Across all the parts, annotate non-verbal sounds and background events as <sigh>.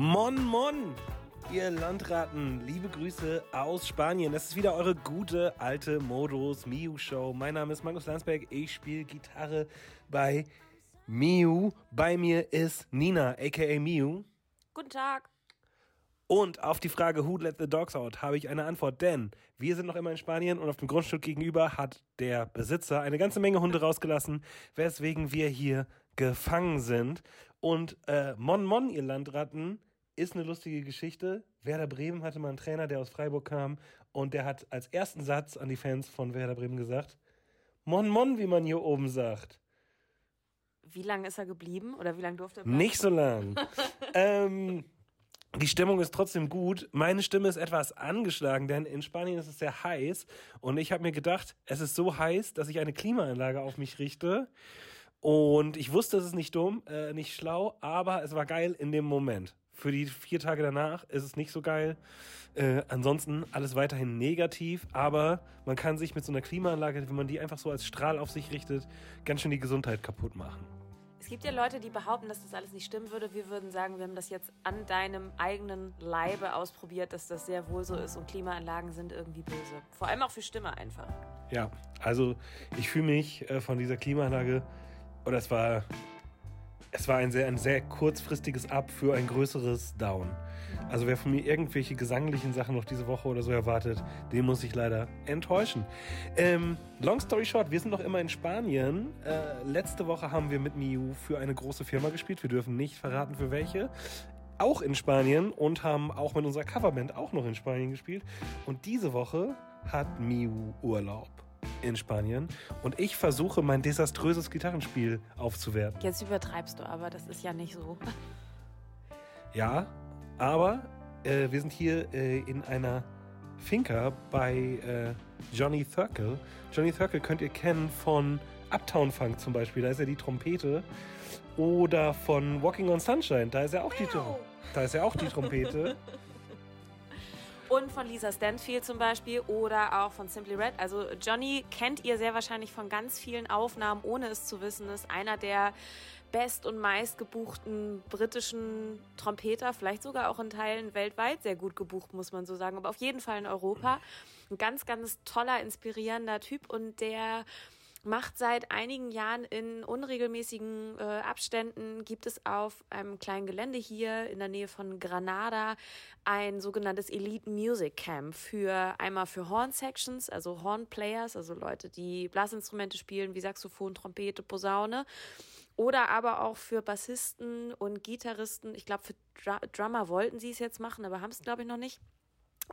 Mon Mon, ihr Landratten, liebe Grüße aus Spanien. Das ist wieder eure gute alte Modus Miu Show. Mein Name ist Markus Landsberg, ich spiele Gitarre bei Miu. Bei mir ist Nina, aka Miu. Guten Tag. Und auf die Frage Who let the dogs out habe ich eine Antwort, denn wir sind noch immer in Spanien und auf dem Grundstück gegenüber hat der Besitzer eine ganze Menge Hunde rausgelassen, weswegen wir hier gefangen sind. Und äh, Mon Mon, ihr Landratten, ist eine lustige Geschichte. Werder Bremen hatte mal einen Trainer, der aus Freiburg kam und der hat als ersten Satz an die Fans von Werder Bremen gesagt, Mon Mon, wie man hier oben sagt. Wie lange ist er geblieben oder wie lange durfte er bleiben? Nicht so lang. <laughs> ähm, die Stimmung ist trotzdem gut. Meine Stimme ist etwas angeschlagen, denn in Spanien ist es sehr heiß. Und ich habe mir gedacht, es ist so heiß, dass ich eine Klimaanlage auf mich richte. Und ich wusste, es ist nicht dumm, äh, nicht schlau, aber es war geil in dem Moment. Für die vier Tage danach ist es nicht so geil. Äh, ansonsten alles weiterhin negativ, aber man kann sich mit so einer Klimaanlage, wenn man die einfach so als Strahl auf sich richtet, ganz schön die Gesundheit kaputt machen. Es gibt ja Leute, die behaupten, dass das alles nicht stimmen würde. Wir würden sagen, wir haben das jetzt an deinem eigenen Leibe ausprobiert, dass das sehr wohl so ist und Klimaanlagen sind irgendwie böse. Vor allem auch für Stimme einfach. Ja, also ich fühle mich äh, von dieser Klimaanlage, oder es war, es war ein sehr, ein sehr kurzfristiges Up für ein größeres Down. Also wer von mir irgendwelche gesanglichen Sachen noch diese Woche oder so erwartet, den muss ich leider enttäuschen. Ähm, long story short, wir sind noch immer in Spanien. Äh, letzte Woche haben wir mit Miu für eine große Firma gespielt. Wir dürfen nicht verraten, für welche auch in Spanien und haben auch mit unserer Coverband auch noch in Spanien gespielt. Und diese Woche hat Miu Urlaub in Spanien und ich versuche mein desaströses Gitarrenspiel aufzuwerten. Jetzt übertreibst du aber, das ist ja nicht so. Ja, aber äh, wir sind hier äh, in einer Finca bei äh, Johnny Thurkel. Johnny Thurkel könnt ihr kennen von Uptown Funk zum Beispiel, da ist er die Trompete. Oder von Walking on Sunshine, da ist er auch die, da ist er auch die Trompete. <laughs> Und von Lisa Stanfield zum Beispiel oder auch von Simply Red. Also Johnny kennt ihr sehr wahrscheinlich von ganz vielen Aufnahmen, ohne es zu wissen. Ist einer der best- und meistgebuchten britischen Trompeter, vielleicht sogar auch in Teilen weltweit sehr gut gebucht, muss man so sagen. Aber auf jeden Fall in Europa. Ein ganz, ganz toller, inspirierender Typ und der macht seit einigen Jahren in unregelmäßigen äh, Abständen, gibt es auf einem kleinen Gelände hier in der Nähe von Granada ein sogenanntes Elite Music Camp für einmal für Horn Sections, also Horn Players, also Leute, die Blasinstrumente spielen wie Saxophon, Trompete, Posaune oder aber auch für Bassisten und Gitarristen. Ich glaube, für Dr Drummer wollten sie es jetzt machen, aber haben es, glaube ich, noch nicht.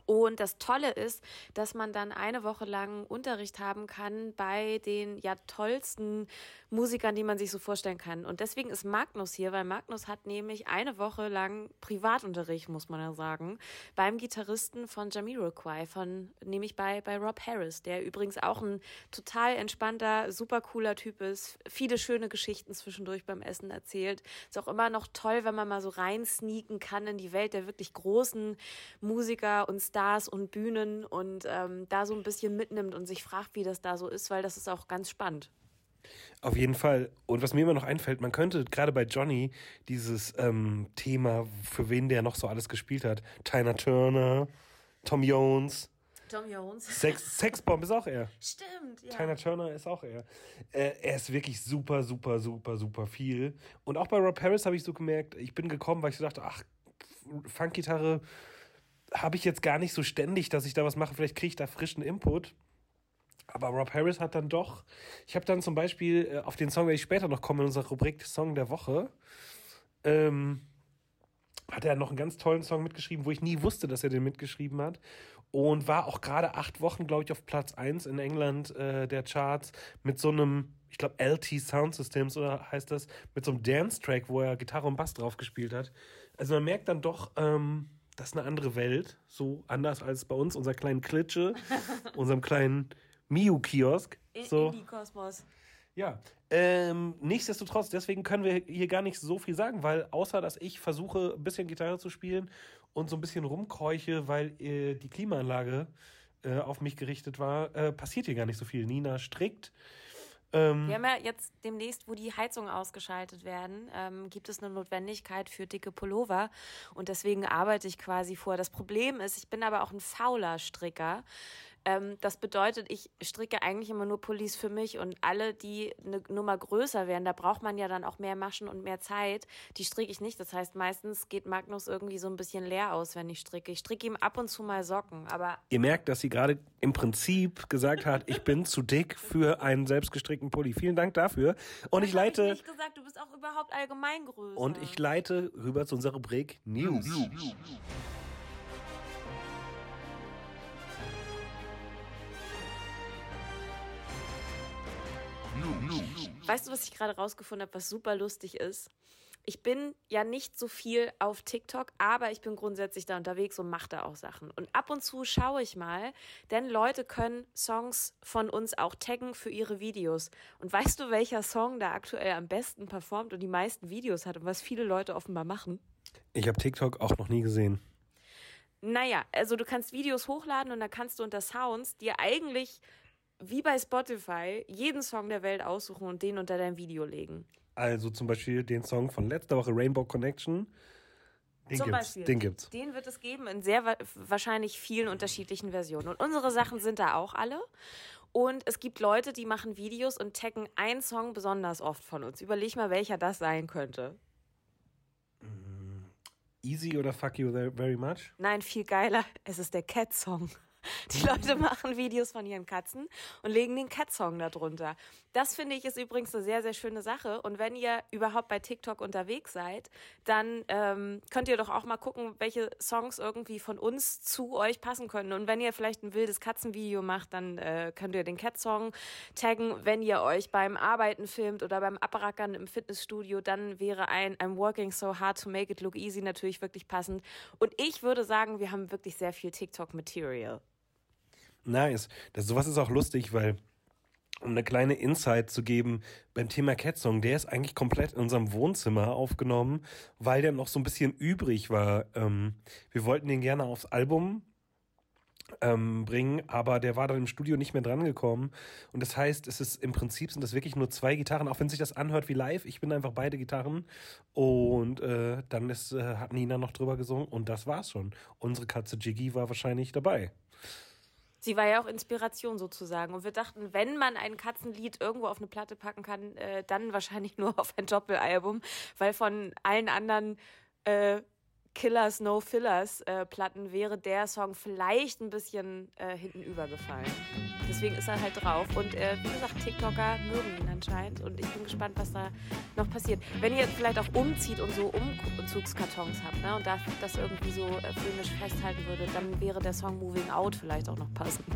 Und das Tolle ist, dass man dann eine Woche lang Unterricht haben kann bei den ja tollsten Musikern, die man sich so vorstellen kann. Und deswegen ist Magnus hier, weil Magnus hat nämlich eine Woche lang Privatunterricht, muss man ja sagen, beim Gitarristen von Jamiroquai, von nämlich bei bei Rob Harris, der übrigens auch ein total entspannter, super cooler Typ ist, viele schöne Geschichten zwischendurch beim Essen erzählt. Ist auch immer noch toll, wenn man mal so rein sneaken kann in die Welt der wirklich großen Musiker und Stars und Bühnen und ähm, da so ein bisschen mitnimmt und sich fragt, wie das da so ist, weil das ist auch ganz spannend. Auf jeden Fall. Und was mir immer noch einfällt, man könnte gerade bei Johnny dieses ähm, Thema, für wen der noch so alles gespielt hat, Tina Turner, Tom Jones. Tom Jones. Sex, Sexbomb ist auch er. Stimmt, ja. Tina Turner ist auch er. Äh, er ist wirklich super, super, super, super viel. Und auch bei Rob Harris habe ich so gemerkt, ich bin gekommen, weil ich so dachte, ach, Funkgitarre habe ich jetzt gar nicht so ständig, dass ich da was mache. Vielleicht kriege ich da frischen Input. Aber Rob Harris hat dann doch, ich habe dann zum Beispiel äh, auf den Song, werde ich später noch komme in unserer Rubrik Song der Woche, ähm, hat er noch einen ganz tollen Song mitgeschrieben, wo ich nie wusste, dass er den mitgeschrieben hat. Und war auch gerade acht Wochen, glaube ich, auf Platz eins in England äh, der Charts mit so einem, ich glaube, LT Sound Systems oder heißt das, mit so einem Dance-Track, wo er Gitarre und Bass drauf gespielt hat. Also man merkt dann doch, ähm, das ist eine andere Welt, so anders als bei uns, unser kleinen Klitsche, <laughs> unserem kleinen Miu-Kiosk. So. Indie-Kosmos. Ja, ähm, nichtsdestotrotz, deswegen können wir hier gar nicht so viel sagen, weil außer, dass ich versuche, ein bisschen Gitarre zu spielen und so ein bisschen rumkeuche, weil äh, die Klimaanlage äh, auf mich gerichtet war, äh, passiert hier gar nicht so viel. Nina strickt, Ähm, Wir haben ja jetzt demnächst, wo die Heizungen ausgeschaltet werden, ähm, gibt es eine Notwendigkeit für dicke Pullover. Und deswegen arbeite ich quasi vor. Das Problem ist, ich bin aber auch ein fauler Stricker. Ähm, das bedeutet, ich stricke eigentlich immer nur Pullis für mich und alle, die eine Nummer größer werden, da braucht man ja dann auch mehr Maschen und mehr Zeit. Die stricke ich nicht. Das heißt, meistens geht Magnus irgendwie so ein bisschen leer aus, wenn ich stricke. Ich stricke ihm ab und zu mal Socken, aber Ihr merkt, dass sie gerade im Prinzip gesagt hat, ich bin zu dick für einen selbstgestrickten Pulli. Vielen Dank dafür. Und ich Das hab leite Ich nicht gesagt, du bist auch überhaupt allgemein größer. und ich leite rüber zu unserer Rubrik News. Weißt du, was ich gerade rausgefunden habe, was super lustig ist? Ich bin ja nicht so viel auf TikTok, aber ich bin grundsätzlich da unterwegs und mache da auch Sachen. Und ab und zu schaue ich mal, denn Leute können Songs von uns auch taggen für ihre Videos. Und weißt du, welcher Song da aktuell am besten performt und die meisten Videos hat und was viele Leute offenbar machen? Ich habe TikTok auch noch nie gesehen. Naja, also du kannst Videos hochladen und dann kannst du unter Sounds dir eigentlich wie bei Spotify jeden Song der Welt aussuchen und den unter dein Video legen. Also zum Beispiel den Song von letzter Woche Rainbow Connection. Den Zum gibt's. Beispiel. Den gibt's. Den wird es geben in sehr wa wahrscheinlich vielen unterschiedlichen Versionen. Und unsere Sachen sind da auch alle. Und es gibt Leute, die machen Videos und taggen einen Song besonders oft von uns. Überleg mal, welcher das sein könnte. Easy oder Fuck You Very Much? Nein, viel geiler. Es ist der Cat-Song. <laughs> Die Leute machen Videos von ihren Katzen und legen den Cat-Song darunter. Das finde ich ist übrigens eine sehr, sehr schöne Sache. Und wenn ihr überhaupt bei TikTok unterwegs seid, dann ähm, könnt ihr doch auch mal gucken, welche Songs irgendwie von uns zu euch passen können. Und wenn ihr vielleicht ein wildes Katzenvideo macht, dann äh, könnt ihr den Cat-Song taggen. Wenn ihr euch beim Arbeiten filmt oder beim Abrackern im Fitnessstudio, dann wäre ein I'm working so hard to make it look easy natürlich wirklich passend. Und ich würde sagen, wir haben wirklich sehr viel TikTok-Material. Nice. Das, sowas ist auch lustig, weil, um eine kleine Insight zu geben, beim Thema Song, der ist eigentlich komplett in unserem Wohnzimmer aufgenommen, weil der noch so ein bisschen übrig war. Ähm, wir wollten den gerne aufs Album ähm, bringen, aber der war dann im Studio nicht mehr drangekommen. Und das heißt, es ist im Prinzip sind das wirklich nur zwei Gitarren, auch wenn sich das anhört wie live. Ich bin einfach beide Gitarren. Und äh, dann ist, äh, hat Nina noch drüber gesungen und das war's schon. Unsere Katze Jiggy war wahrscheinlich dabei. Sie war ja auch Inspiration sozusagen. Und wir dachten, wenn man ein Katzenlied irgendwo auf eine Platte packen kann, äh, dann wahrscheinlich <laughs> nur auf ein Doppelalbum, weil von allen anderen äh, Killers, No Fillers äh, Platten wäre der Song vielleicht ein bisschen äh, hinten übergefallen. Deswegen ist er halt drauf. Und äh, wie gesagt, TikToker mögen ihn anscheinend. Und ich bin gespannt, was da noch passiert. Wenn ihr vielleicht auch umzieht und so Umzugskartons habt ne, und da, das irgendwie so äh, filmisch festhalten würdet, dann wäre der Song Moving Out vielleicht auch noch passend.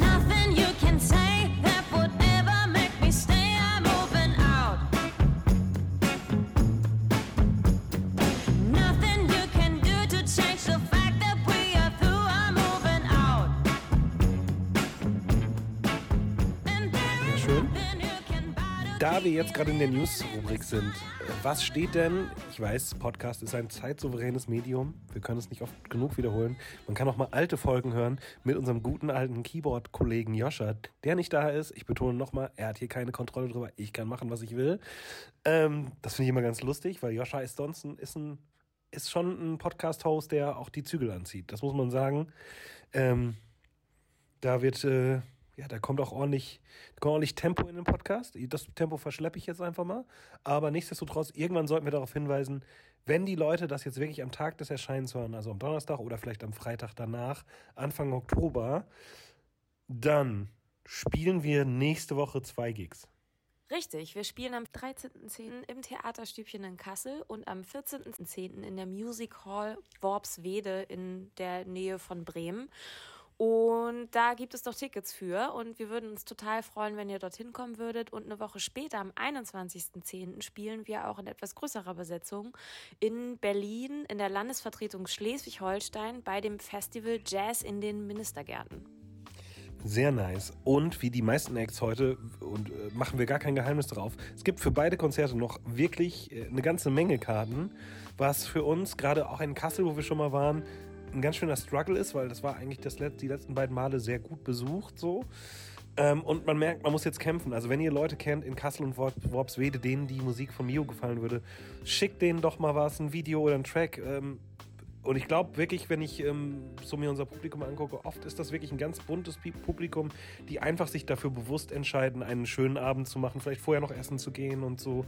Nothing you can say that Da wir jetzt gerade in der News-Rubrik sind, äh, was steht denn? Ich weiß, Podcast ist ein zeitsouveränes Medium. Wir können es nicht oft genug wiederholen. Man kann auch mal alte Folgen hören mit unserem guten alten Keyboard-Kollegen Joscha, der nicht da ist. Ich betone nochmal, er hat hier keine Kontrolle drüber. Ich kann machen, was ich will. Ähm, das finde ich immer ganz lustig, weil Joscha ist sonst ein, ist ein ist schon ein Podcast-Host, der auch die Zügel anzieht. Das muss man sagen. Ähm, da wird, äh, ja, da kommt auch ordentlich, kommt ordentlich Tempo in den Podcast. Das Tempo verschleppe ich jetzt einfach mal. Aber nichtsdestotrotz, irgendwann sollten wir darauf hinweisen, wenn die Leute das jetzt wirklich am Tag des Erscheinens hören, also am Donnerstag oder vielleicht am Freitag danach, Anfang Oktober, dann spielen wir nächste Woche zwei Gigs. Richtig, wir spielen am 13.10. im Theaterstübchen in Kassel und am 14.10. in der Music Hall Worpswede in der Nähe von Bremen. Und da gibt es doch Tickets für und wir würden uns total freuen, wenn ihr dorthin kommen würdet. Und eine Woche später, am 21.10., spielen wir auch in etwas größerer Besetzung in Berlin in der Landesvertretung Schleswig-Holstein bei dem Festival Jazz in den Ministergärten. Sehr nice. Und wie die meisten Acts heute, und äh, machen wir gar kein Geheimnis drauf, es gibt für beide Konzerte noch wirklich äh, eine ganze Menge Karten, was für uns, gerade auch in Kassel, wo wir schon mal waren, ein ganz schöner Struggle ist, weil das war eigentlich das Let die letzten beiden Male sehr gut besucht so. Ähm, und man merkt, man muss jetzt kämpfen. Also wenn ihr Leute kennt in Kassel und Wor- Worpswede, denen die Musik von Mio gefallen würde, schickt denen doch mal was, ein Video oder ein Track. Ähm, und ich glaube wirklich, wenn ich ähm, so mir unser Publikum angucke, oft ist das wirklich ein ganz buntes Publikum, die einfach sich dafür bewusst entscheiden, einen schönen Abend zu machen, vielleicht vorher noch essen zu gehen und so.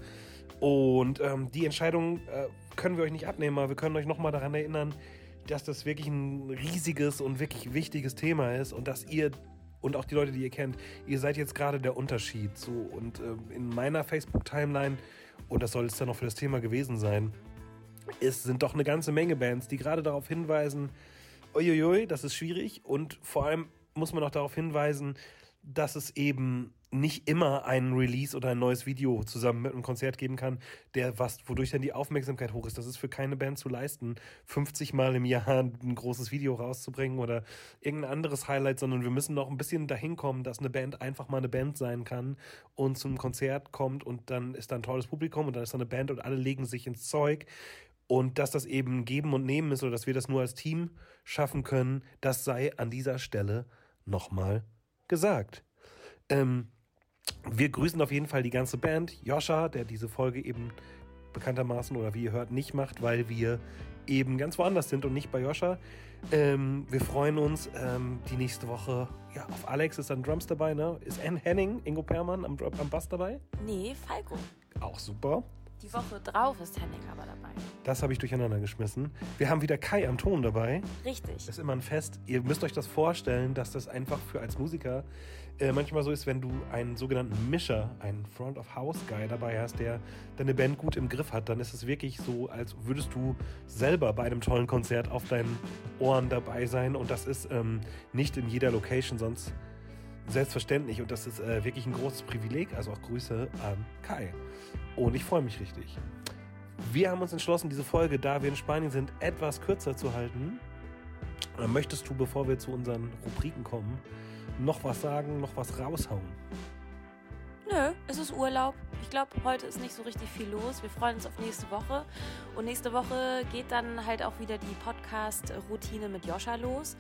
Und ähm, die Entscheidung äh, können wir euch nicht abnehmen, aber wir können euch nochmal daran erinnern, dass das wirklich ein riesiges und wirklich wichtiges Thema ist und dass ihr und auch die Leute, die ihr kennt, ihr seid jetzt gerade der Unterschied. So und ähm, in meiner Facebook-Timeline und das soll es dann noch für das Thema gewesen sein, es sind doch eine ganze Menge Bands, die gerade darauf hinweisen, uiuiui, das ist schwierig und vor allem muss man auch darauf hinweisen, dass es eben nicht immer einen Release oder ein neues Video zusammen mit einem Konzert geben kann, der was, wodurch dann die Aufmerksamkeit hoch ist. Das ist für keine Band zu leisten, 50 Mal im Jahr ein großes Video rauszubringen oder irgendein anderes Highlight, sondern wir müssen noch ein bisschen dahin kommen, dass eine Band einfach mal eine Band sein kann und zum Konzert kommt und dann ist da ein tolles Publikum und dann ist da eine Band und alle legen sich ins Zeug und dass das eben geben und nehmen ist oder dass wir das nur als Team schaffen können, das sei an dieser Stelle nochmal gesagt. Ähm, wir grüßen auf jeden Fall die ganze Band. Joscha, der diese Folge eben bekanntermaßen oder wie ihr hört nicht macht, weil wir eben ganz woanders sind und nicht bei Joscha. Ähm, wir freuen uns. Ähm, die nächste Woche, ja, auf Alex ist dann Drums dabei, ne? Ist Ann Henning, Ingo Permann am, am Bass dabei? Nee, Falco. Auch super. Die Woche drauf ist Henning aber dabei. Das habe ich durcheinander geschmissen. Wir haben wieder Kai am Ton dabei. Richtig. ist immer ein Fest. Ihr müsst euch das vorstellen, dass das einfach für als Musiker äh, manchmal so ist, wenn du einen sogenannten Mischer, einen Front of House Guy dabei hast, der deine Band gut im Griff hat, dann ist es wirklich so, als würdest du selber bei einem tollen Konzert auf deinen Ohren dabei sein. Und das ist ähm, nicht in jeder Location sonst selbstverständlich. Und das ist äh, wirklich ein großes Privileg. Also auch Grüße an Kai. Und ich freue mich richtig. Wir haben uns entschlossen, diese Folge, da wir in Spanien sind, etwas kürzer zu halten. Äh, Möchtest du, bevor wir zu unseren Rubriken kommen, noch was sagen, noch was raushauen? Nö, es ist Urlaub. Ich glaube, heute ist nicht so richtig viel los. Wir freuen uns auf nächste Woche. Und nächste Woche geht dann halt auch wieder die Podcast-Routine mit Joscha los.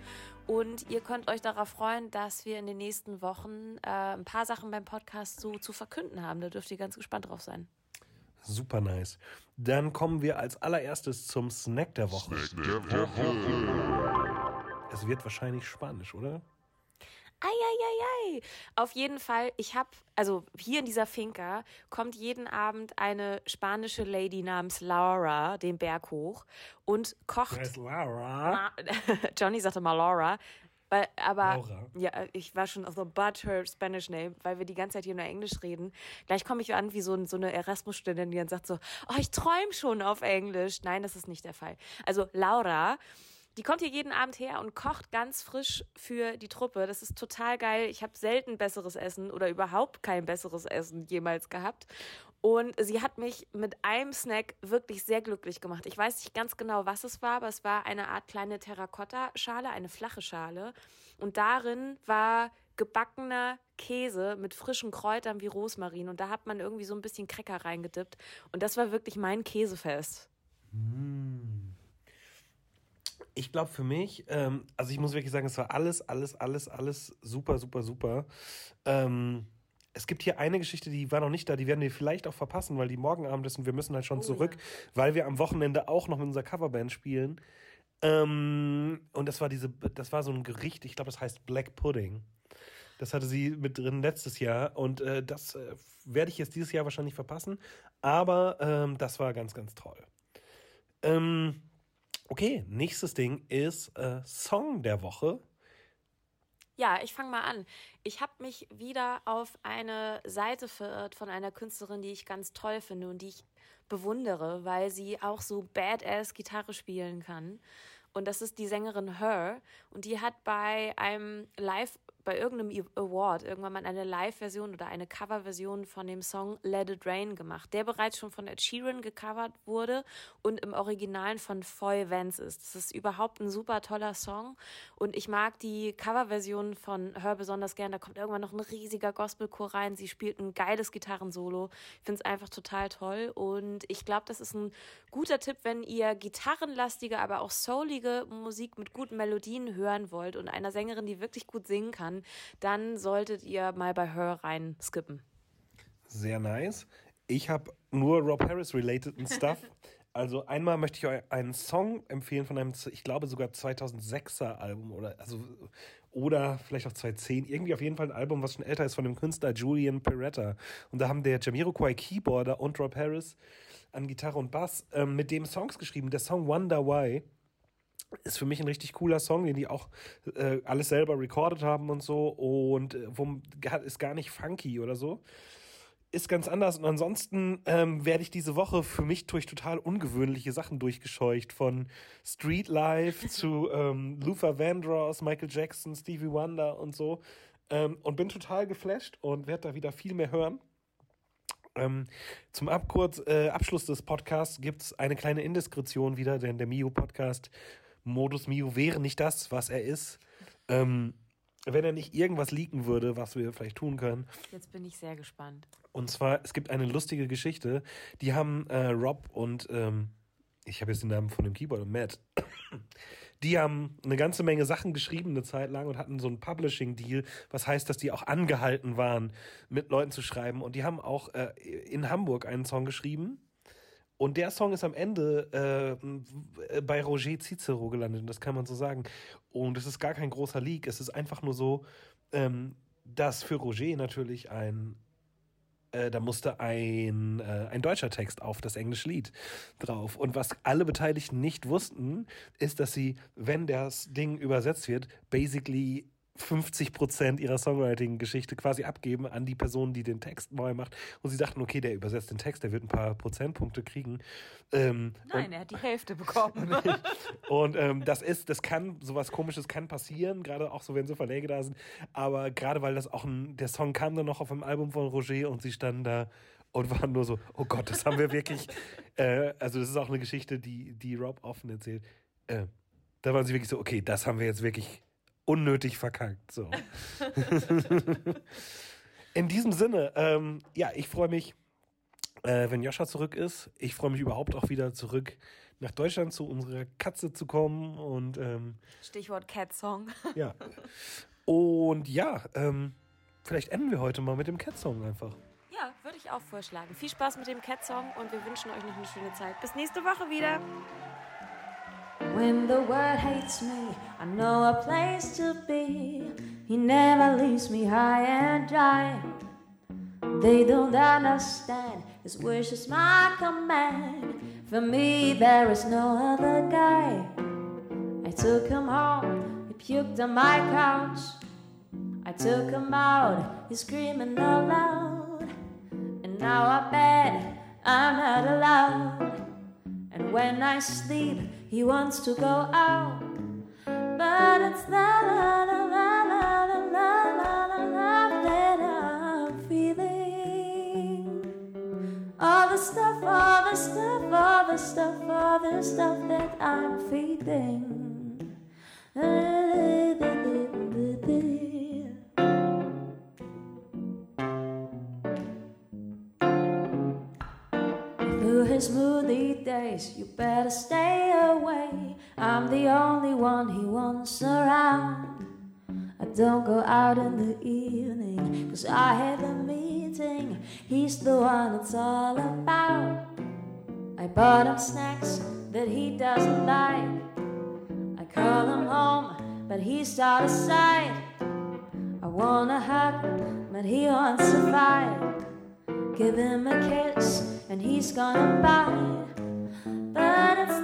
Und ihr könnt euch darauf freuen, dass wir in den nächsten Wochen äh, ein paar Sachen beim Podcast so zu verkünden haben. Da dürft ihr ganz gespannt drauf sein. Super nice. Dann kommen wir als allererstes zum Snack der Woche. Es wird wahrscheinlich Spanisch, oder? Eieiei. Auf jeden Fall, ich habe, also hier in dieser Finca kommt jeden Abend eine spanische Lady namens Laura den Berg hoch und kocht. Laura. Ma- <laughs> Johnny sagte mal Laura. Weil, aber Laura. ja, ich war schon auf the but her Spanish name, weil wir die ganze Zeit hier nur Englisch reden. Gleich komme ich an wie so, ein- so eine Erasmus-Studentin, die dann sagt so, oh, ich träume schon auf Englisch. Nein, das ist nicht der Fall. Also Laura, die kommt hier jeden Abend her und kocht ganz frisch für die Truppe. Das ist total geil. Ich habe selten besseres Essen oder überhaupt kein besseres Essen jemals gehabt. Und sie hat mich mit einem Snack wirklich sehr glücklich gemacht. Ich weiß nicht ganz genau, was es war, aber es war eine Art kleine Terrakotta-Schale, eine flache Schale. Und darin war gebackener Käse mit frischen Kräutern wie Rosmarin. Und da hat man irgendwie so ein bisschen Cracker reingedippt. Und das war wirklich mein Käsefest. Ich glaube für mich, ähm, also ich muss wirklich sagen, es war alles, alles, alles, alles super, super, super. Ähm, es gibt hier eine Geschichte, die war noch nicht da, die werden wir vielleicht auch verpassen, weil die morgen Abend ist und wir müssen halt schon zurück, weil wir am Wochenende auch noch mit unserer Coverband spielen. Ähm, und das war diese, das war so ein Gericht, ich glaube, das heißt Black Pudding. Das hatte sie mit drin letztes Jahr und äh, das äh, werde ich jetzt dieses Jahr wahrscheinlich verpassen. Aber ähm, das war ganz, ganz toll. Ähm, okay, nächstes Ding ist äh, Song der Woche. Ja, ich fange mal an. Ich habe mich wieder auf eine Seite verirrt von einer Künstlerin, die ich ganz toll finde und die ich bewundere, weil sie auch so badass Gitarre spielen kann. Und das ist die Sängerin Her. Und die hat bei einem Live, bei irgendeinem Award irgendwann mal eine Live-Version oder eine Cover-Version von dem Song Let It Rain gemacht, der bereits schon von Ed Sheeran gecovert wurde und im Originalen von Foy Vance ist. Das ist überhaupt ein super toller Song. Und ich mag die Coverversion von Her besonders gern. Da kommt irgendwann noch ein riesiger Gospelchor rein. Sie spielt ein geiles Gitarrensolo. Ich finde es einfach total toll. Und ich glaube, das ist ein guter Tipp, wenn ihr gitarrenlastige, aber auch soulige Musik mit guten Melodien hören wollt und einer Sängerin, die wirklich gut singen kann, kann, dann solltet ihr mal bei Her rein skippen. Sehr nice. Ich habe nur Rob Harris-related Stuff. <laughs> Also einmal möchte ich euch einen Song empfehlen von einem, ich glaube sogar 2006er Album oder also oder vielleicht auch 2010, irgendwie auf jeden Fall ein Album, was schon älter ist von dem Künstler Julian Peretta. Und da haben der Jamiroquai Keyboarder und Rob Harris an Gitarre und Bass ähm, mit dem Songs geschrieben. Der Song Wonder Why ist für mich ein richtig cooler Song, den die auch äh, alles selber recorded haben und so und äh, wo, ist gar nicht funky oder so ist ganz anders. Und ansonsten ähm, werde ich diese Woche für mich durch total ungewöhnliche Sachen durchgescheucht. Von Street Life <laughs> zu ähm, Luther Vandross, Michael Jackson, Stevie Wonder und so. Ähm, und bin total geflasht und werde da wieder viel mehr hören. Ähm, zum Abkurz, äh, Abschluss des Podcasts gibt es eine kleine Indiskretion wieder, denn der Mio-Podcast, Modus Mio, wäre nicht das, was er ist. Ähm, wenn er nicht irgendwas leaken würde, was wir vielleicht tun können. Jetzt bin ich sehr gespannt. Und zwar, es gibt eine lustige Geschichte. Die haben äh, Rob und ähm, ich habe jetzt den Namen von dem Keyboard, Matt. Die haben eine ganze Menge Sachen geschrieben eine Zeit lang und hatten so einen Publishing-Deal, was heißt, dass die auch angehalten waren, mit Leuten zu schreiben. Und die haben auch äh, in Hamburg einen Song geschrieben. Und der Song ist am Ende äh, bei Roger Cicero gelandet, das kann man so sagen. Und es ist gar kein großer Leak, es ist einfach nur so, ähm, dass für Roger natürlich ein äh, da musste ein, äh, ein deutscher Text auf das englische Lied drauf. Und was alle Beteiligten nicht wussten, ist, dass sie, wenn das Ding übersetzt wird, basically 50 Prozent ihrer Songwriting-Geschichte quasi abgeben an die Person, die den Text neu macht. Und sie dachten, okay, der übersetzt den Text, der wird ein paar Prozentpunkte kriegen. Ähm, Nein, er hat die Hälfte bekommen. <laughs> und ähm, das ist, das kann, sowas komisches kann passieren, gerade auch so, wenn so Verläge da sind. Aber gerade weil das auch ein, der Song kam dann noch auf dem Album von Roger und sie standen da und waren nur so, oh Gott, das haben wir wirklich, <laughs> äh, also das ist auch eine Geschichte, die, die Rob offen erzählt. Äh, da waren sie wirklich so, okay, das haben wir jetzt wirklich unnötig verkackt. So. <laughs> In diesem Sinne, ähm, ja, ich freue mich, äh, wenn Joscha zurück ist. Ich freue mich überhaupt auch wieder zurück nach Deutschland zu unserer Katze zu kommen und ähm, Stichwort Cat Song. <laughs> ja. Und ja, ähm, vielleicht enden wir heute mal mit dem Cat Song einfach. Ja, würde ich auch vorschlagen. Viel Spaß mit dem Cat Song und wir wünschen euch noch eine schöne Zeit. Bis nächste Woche wieder. When the world hates me, I know a place to be. He never leaves me high and dry. They don't understand his wish is my command. For me, there is no other guy. I took him home, he puked on my couch. I took him out, he's screaming aloud. And now I bet I'm not allowed. And when I sleep, he wants to go out. But it's la la la la la la la la la that I'm feeling. All the stuff, all the stuff, all the stuff, all the stuff that I'm feeding. Bought him snacks that he doesn't like. I call him home, but he's out of sight. I wanna hug, him, but he wants to fight. Give him a kiss, and he's gonna bite. But it's